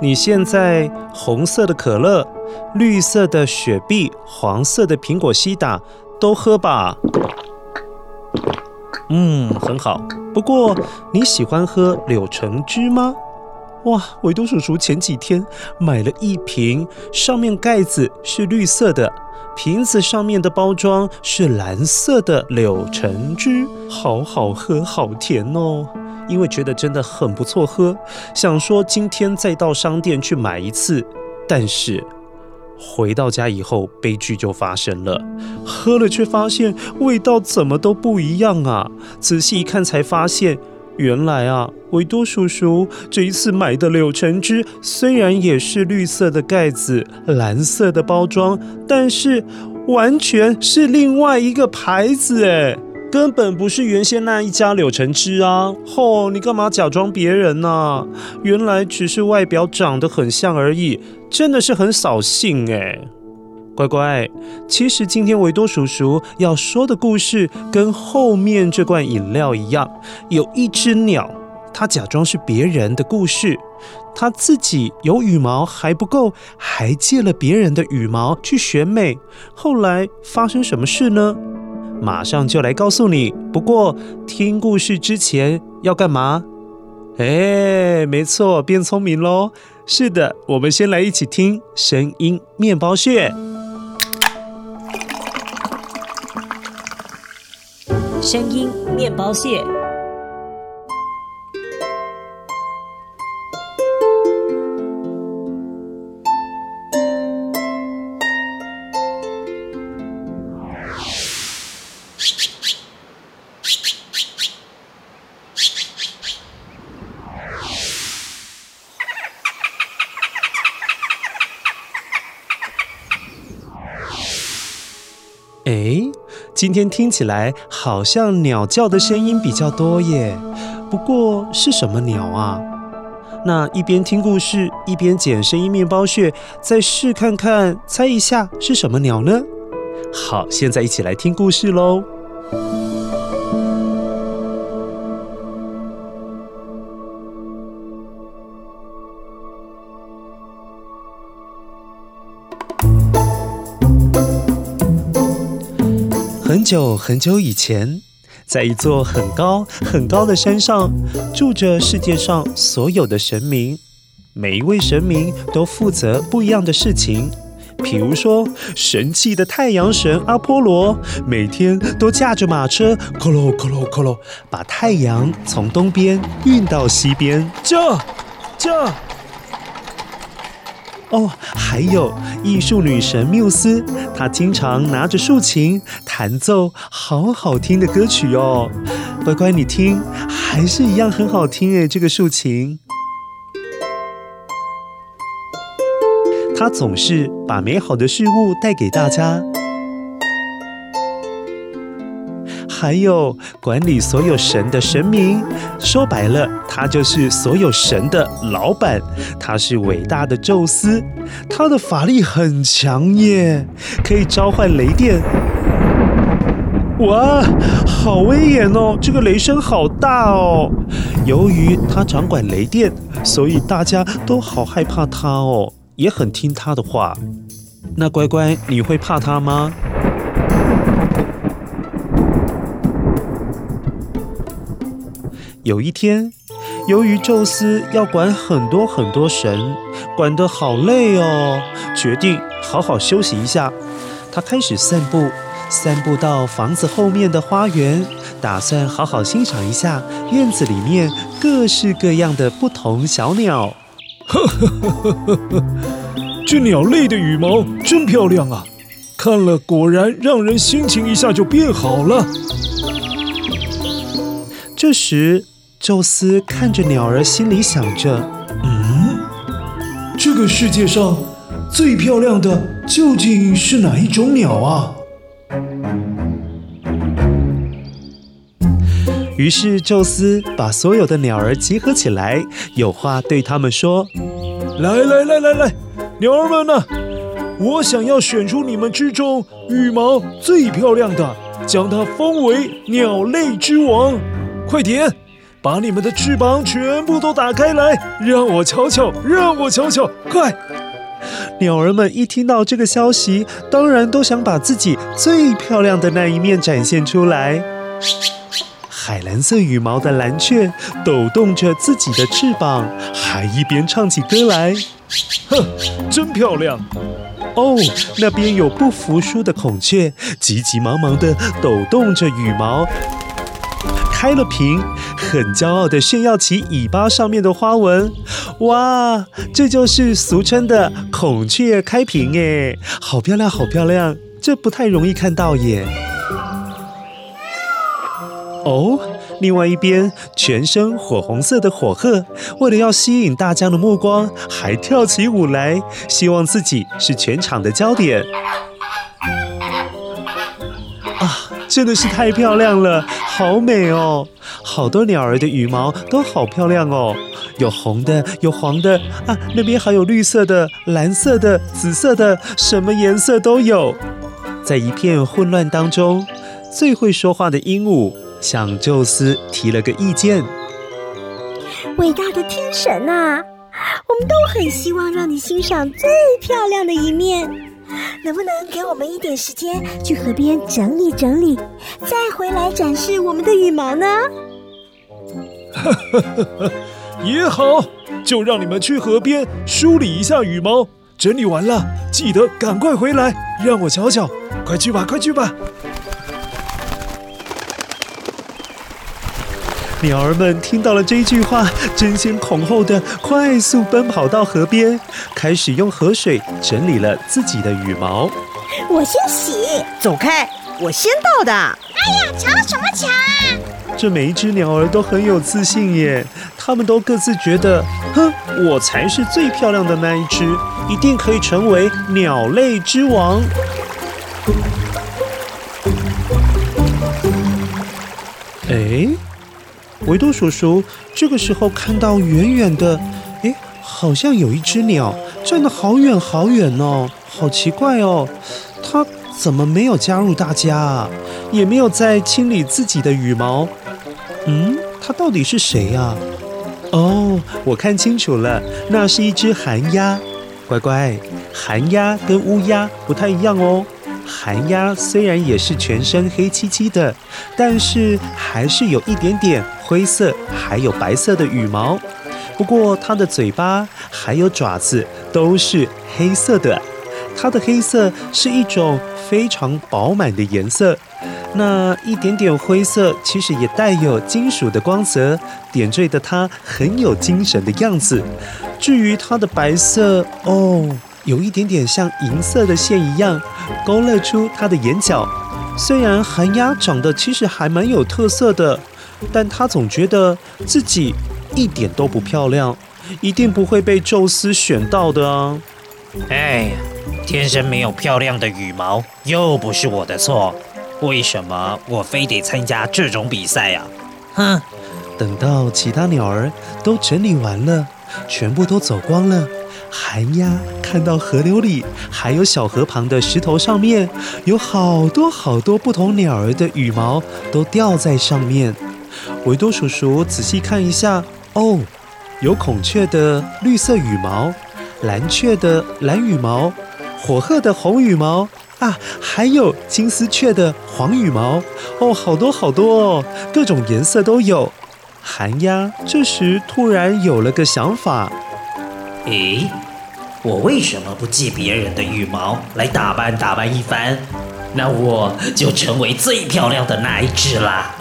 你现在红色的可乐、绿色的雪碧、黄色的苹果西打都喝吧。嗯，很好。不过你喜欢喝柳橙汁吗？哇，维多叔叔前几天买了一瓶，上面盖子是绿色的，瓶子上面的包装是蓝色的柳橙汁，好好喝，好甜哦。因为觉得真的很不错喝，想说今天再到商店去买一次，但是回到家以后悲剧就发生了，喝了却发现味道怎么都不一样啊！仔细一看才发现，原来啊，维多叔叔这一次买的柳橙汁虽然也是绿色的盖子、蓝色的包装，但是完全是另外一个牌子诶。根本不是原先那一家柳橙汁啊！吼、你干嘛假装别人呢、原来只是外表长得很像而已，真的是很扫兴哎！乖乖，其实今天维多叔叔要说的故事跟后面这罐饮料一样，有一只鸟，它假装是别人的故事，它自己有羽毛还不够，还借了别人的羽毛去选美，后来发生什么事呢？马上就来告诉你。不过听故事之前要干嘛？哎，没错，变聪明喽。是的，我们先来一起听声音面包屑。声音面包屑。哎，今天听起来好像鸟叫的声音比较多耶。不过是什么鸟啊？那一边听故事一边捡声音面包屑，再试看看，猜一下是什么鸟呢？好，现在一起来听故事喽。久很久以前，在一座很高很高的山上，住着世界上所有的神明。每一位神明都负责不一样的事情。比如说，神气的太阳神阿波罗，每天都驾着马车，咯咯咯咯咯咯，把太阳从东边运到西边。这，这。哦，还有艺术女神缪斯，她经常拿着竖琴弹奏好好听的歌曲哦。乖乖，你听，还是一样很好听诶，这个竖琴。她总是把美好的事物带给大家。还有管理所有神的神明。说白了，他就是所有神的老板。他是伟大的宙斯，他的法力很强耶，可以召唤雷电。哇，好威严哦！这个雷声好大哦。由于他掌管雷电，所以大家都好害怕他哦，也很听他的话。那乖乖，你会怕他吗？有一天，由于宙斯要管很多很多神，管得好累哦，决定好好休息一下。他开始散步。散步到房子后面的花园，打算好好欣赏一下院子里面各式各样的不同小鸟。呵呵呵呵呵呵，这鸟类的羽毛真漂亮啊！看了果然让人心情一下就变好了。这时，宙斯看着鸟儿，心里想着：“嗯，这个世界上最漂亮的究竟是哪一种鸟啊？”于是，宙斯把所有的鸟儿集合起来，有话对他们说：“来来来来来，鸟儿们呐，我想要选出你们之中羽毛最漂亮的，将它封为鸟类之王。快点，把你们的翅膀全部都打开来，让我瞧瞧，让我瞧瞧，快！”鸟儿们一听到这个消息，当然都想把自己最漂亮的那一面展现出来。海蓝色羽毛的蓝雀抖动着自己的翅膀，还一边唱起歌来。哼，真漂亮！哦，那边有不服输的孔雀，急急忙忙地抖动着羽毛，开了屏，很骄傲地炫耀起尾巴上面的花纹。哇，这就是俗称的孔雀开屏诶，好漂亮，好漂亮！这不太容易看到耶。哦，另外一边，全身火红色的火鹤，为了要吸引大家的目光，还跳起舞来，希望自己是全场的焦点。真的是太漂亮了，好美哦！好多鸟儿的羽毛都好漂亮哦，有红的，有黄的，啊，那边还有绿色的、蓝色的、紫色的，什么颜色都有。在一片混乱当中，最会说话的鹦鹉。向宙斯提了个意见：“伟大的天神呐、啊，我们都很希望让你欣赏最漂亮的一面，能不能给我们一点时间去河边整理整理，再回来展示我们的羽毛呢？”“，也好，就让你们去河边梳理一下羽毛，整理完了记得赶快回来让我瞧瞧，快去吧，快去吧。”鸟儿们听到了这句话，争先恐后的快速奔跑到河边，开始用河水整理了自己的羽毛。我先洗，走开，我先到的。哎呀，抢什么抢啊！这每一只鸟儿都很有自信耶，它们都各自觉得，哼，我才是最漂亮的那一只，一定可以成为鸟类之王。哎。维多叔叔这个时候看到远远的，诶，好像有一只鸟站得好远好远哦，好奇怪哦，它怎么没有加入大家啊？也没有在清理自己的羽毛？嗯，它到底是谁呀？哦，我看清楚了，那是一只寒鸦。乖乖，寒鸦跟乌鸦不太一样哦。寒鸦虽然也是全身黑漆漆的，但是还是有一点点灰色，还有白色的羽毛。不过它的嘴巴还有爪子都是黑色的，它的黑色是一种非常饱满的颜色。那一点点灰色其实也带有金属的光泽，点缀的它很有精神的样子。至于它的白色，哦。有一点点像银色的线一样，勾勒出它的眼角。虽然寒鸦长得其实还蛮有特色的，但它总觉得自己一点都不漂亮，一定不会被宙斯选到的啊！哎呀，天生没有漂亮的羽毛，又不是我的错。为什么我非得参加这种比赛呀？哼！等到其他鸟儿都整理完了，全部都走光了，寒鸦看到河流里还有小河旁的石头上面有好多好多不同鸟儿的羽毛都掉在上面。维多叔叔仔细看一下，哦，有孔雀的绿色羽毛，蓝雀的蓝羽毛，火鹤的红羽毛啊，还有金丝雀的黄羽毛。哦，好多好多哦，各种颜色都有。寒鸦这时突然有了个想法：“诶，我为什么不借别人的羽毛来打扮打扮一番？那我就成为最漂亮的那一只啦！”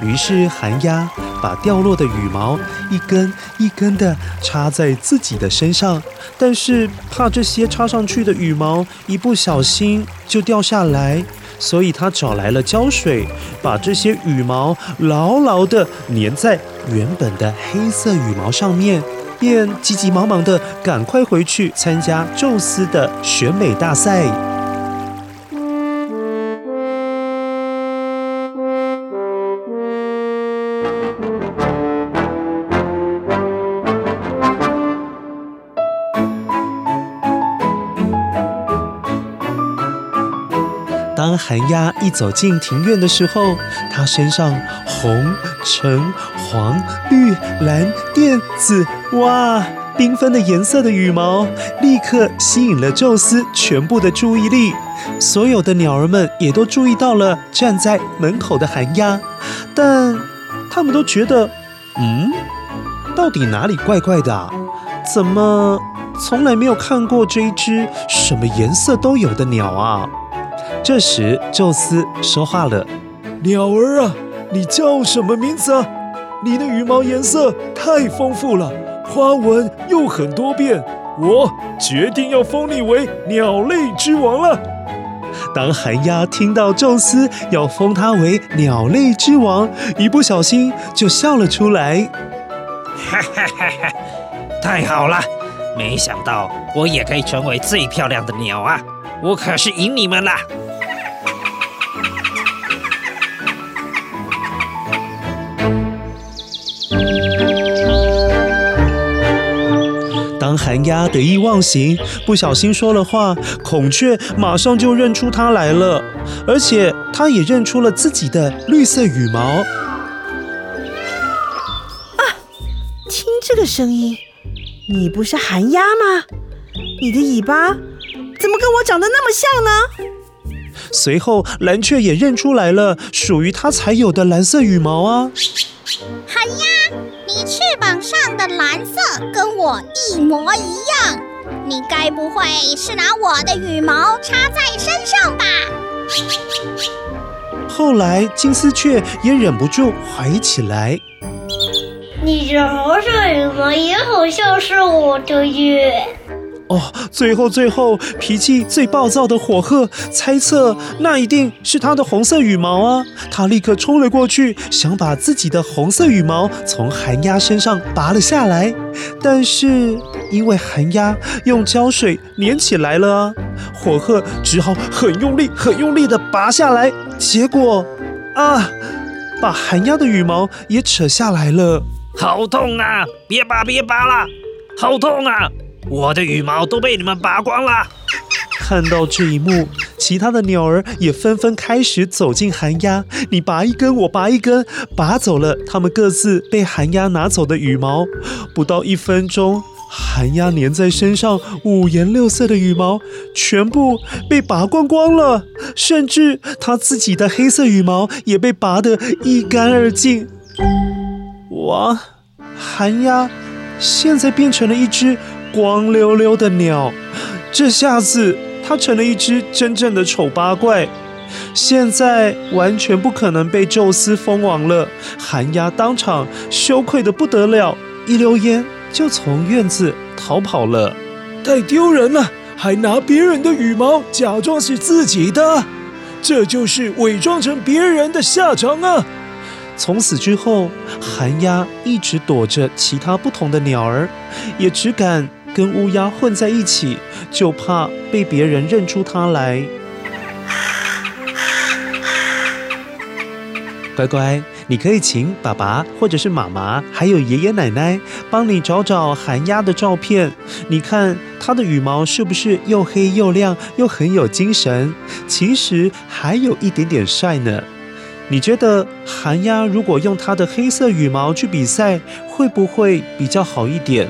于是寒鸦把掉落的羽毛一根一根的插在自己的身上，但是怕这些插上去的羽毛一不小心就掉下来。所以他找来了胶水，把这些羽毛牢牢的粘在原本的黑色羽毛上面，便急急忙忙的赶快回去参加宙斯的选美大赛。寒鸦一走进庭院的时候，它身上红、橙、黄、绿、蓝、靛、紫，哇，缤纷的颜色的羽毛立刻吸引了宙斯全部的注意力。所有的鸟儿们也都注意到了站在门口的寒鸦，但他们都觉得，嗯，到底哪里怪怪的？怎么从来没有看过这一只什么颜色都有的鸟啊？这时，宙斯说话了：“鸟儿啊，你叫什么名字啊？你的羽毛颜色太丰富了，花纹又很多变，我决定要封你为鸟类之王了。”当寒鸦听到宙斯要封他为鸟类之王，一不小心就笑了出来。哈哈哈哈！太好了，没想到我也可以成为最漂亮的鸟啊！我可是赢你们了。寒鸦得意忘形，不小心说了话，孔雀马上就认出它来了，而且它也认出了自己的绿色羽毛。啊，听这个声音，你不是寒鸦吗？你的尾巴怎么跟我长得那么像呢？随后，蓝雀也认出来了，属于它才有的蓝色羽毛啊。寒鸦，你翅膀上的蓝色跟我一模一样，你该不会是拿我的羽毛插在身上吧？后来，金丝雀也忍不住怀疑起来。你的红色羽毛也好像是我的耶。哦，最后最后，脾气最暴躁的火鹤猜测，那一定是它的红色羽毛啊！它立刻冲了过去，想把自己的红色羽毛从寒鸦身上拔了下来，但是因为寒鸦用胶水粘起来了啊，火鹤只好很用力、很用力地拔下来，结果啊，把寒鸦的羽毛也扯下来了，好痛啊！别拔，别拔了，好痛啊！我的羽毛都被你们拔光了！看到这一幕，其他的鸟儿也纷纷开始走进寒鸦，你拔一根，我拔一根，拔走了他们各自被寒鸦拿走的羽毛。不到一分钟，寒鸦粘在身上五颜六色的羽毛全部被拔光光了，甚至它自己的黑色羽毛也被拔得一干二净。哇，寒鸦现在变成了一只。光溜溜的鸟，这下子它成了一只真正的丑八怪，现在完全不可能被宙斯封王了。寒鸦当场羞愧的不得了，一溜烟就从院子逃跑了。太丢人了，还拿别人的羽毛假装是自己的，这就是伪装成别人的下场啊！从此之后，寒鸦一直躲着其他不同的鸟儿，也只敢。跟乌鸦混在一起，就怕被别人认出它来。乖乖，你可以请爸爸或者是妈妈，还有爷爷奶奶帮你找找寒鸦的照片。你看它的羽毛是不是又黑又亮，又很有精神？其实还有一点点帅呢。你觉得寒鸦如果用它的黑色羽毛去比赛，会不会比较好一点？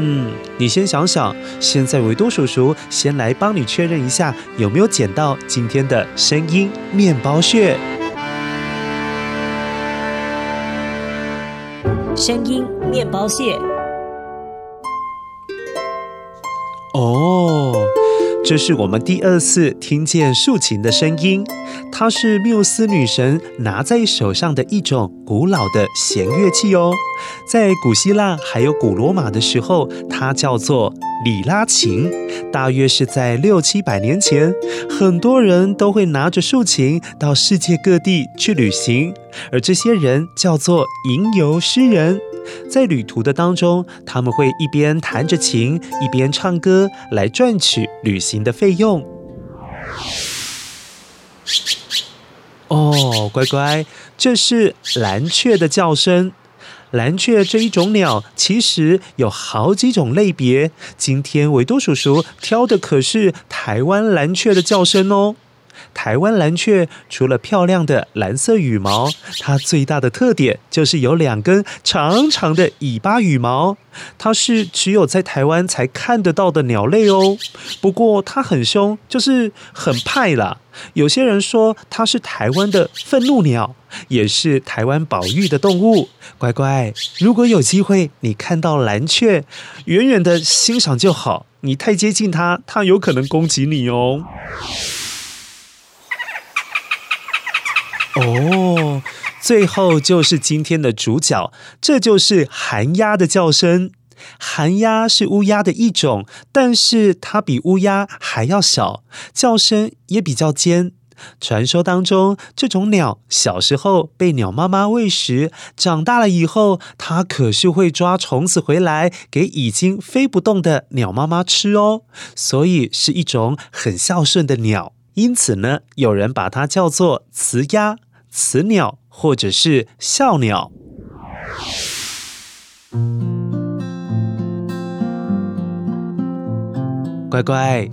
嗯，你先想想。现在维多叔叔先来帮你确认一下，有没有捡到今天的声音面包屑。声音面包屑。哦，这是我们第二次听见竖琴的声音。它是缪斯女神拿在手上的一种古老的弦乐器哦。在古希腊还有古罗马的时候，它叫做里拉琴。大约是在六七百年前，很多人都会拿着竖琴到世界各地去旅行，而这些人叫做吟游诗人。在旅途的当中，他们会一边弹着琴，一边唱歌，来赚取旅行的费用。哦，乖乖，这是蓝雀的叫声。蓝雀这一种鸟，其实有好几种类别。今天维多叔叔挑的可是台湾蓝雀的叫声哦。台湾蓝雀除了漂亮的蓝色羽毛，它最大的特点就是有两根长长的尾巴羽毛。它是只有在台湾才看得到的鸟类哦。不过它很凶，就是很派啦。有些人说它是台湾的愤怒鸟，也是台湾保育的动物。乖乖，如果有机会你看到蓝雀，远远的欣赏就好。你太接近它，它有可能攻击你哦。哦，最后就是今天的主角，这就是寒鸦的叫声。寒鸦是乌鸦的一种，但是它比乌鸦还要小，叫声也比较尖。传说当中，这种鸟小时候被鸟妈妈喂食，长大了以后，它可是会抓虫子回来给已经飞不动的鸟妈妈吃哦，所以是一种很孝顺的鸟。因此呢，有人把它叫做雌鸦。雌鸟或者是笑鸟，乖乖，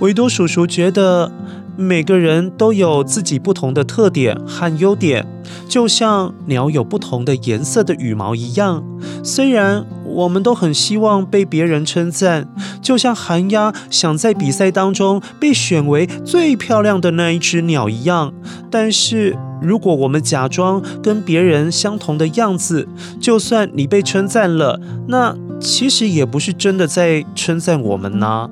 维多叔叔觉得每个人都有自己不同的特点和优点，就像鸟有不同的颜色的羽毛一样。虽然我们都很希望被别人称赞，就像寒鸦想在比赛当中被选为最漂亮的那一只鸟一样，但是。如果我们假装跟别人相同的样子，就算你被称赞了，那其实也不是真的在称赞我们呢。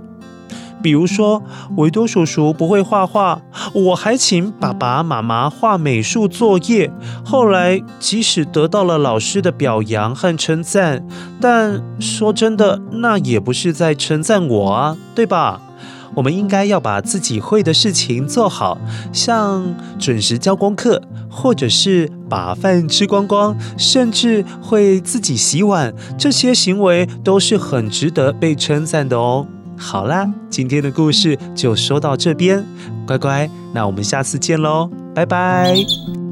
比如说，维多叔叔不会画画，我还请爸爸妈妈画美术作业，后来即使得到了老师的表扬和称赞，但说真的，那也不是在称赞我啊，对吧？我们应该要把自己会的事情做好，像准时交功课，或者是把饭吃光光，甚至会自己洗碗，这些行为都是很值得被称赞的哦。好啦，今天的故事就说到这边，乖乖，那我们下次见喽，拜拜。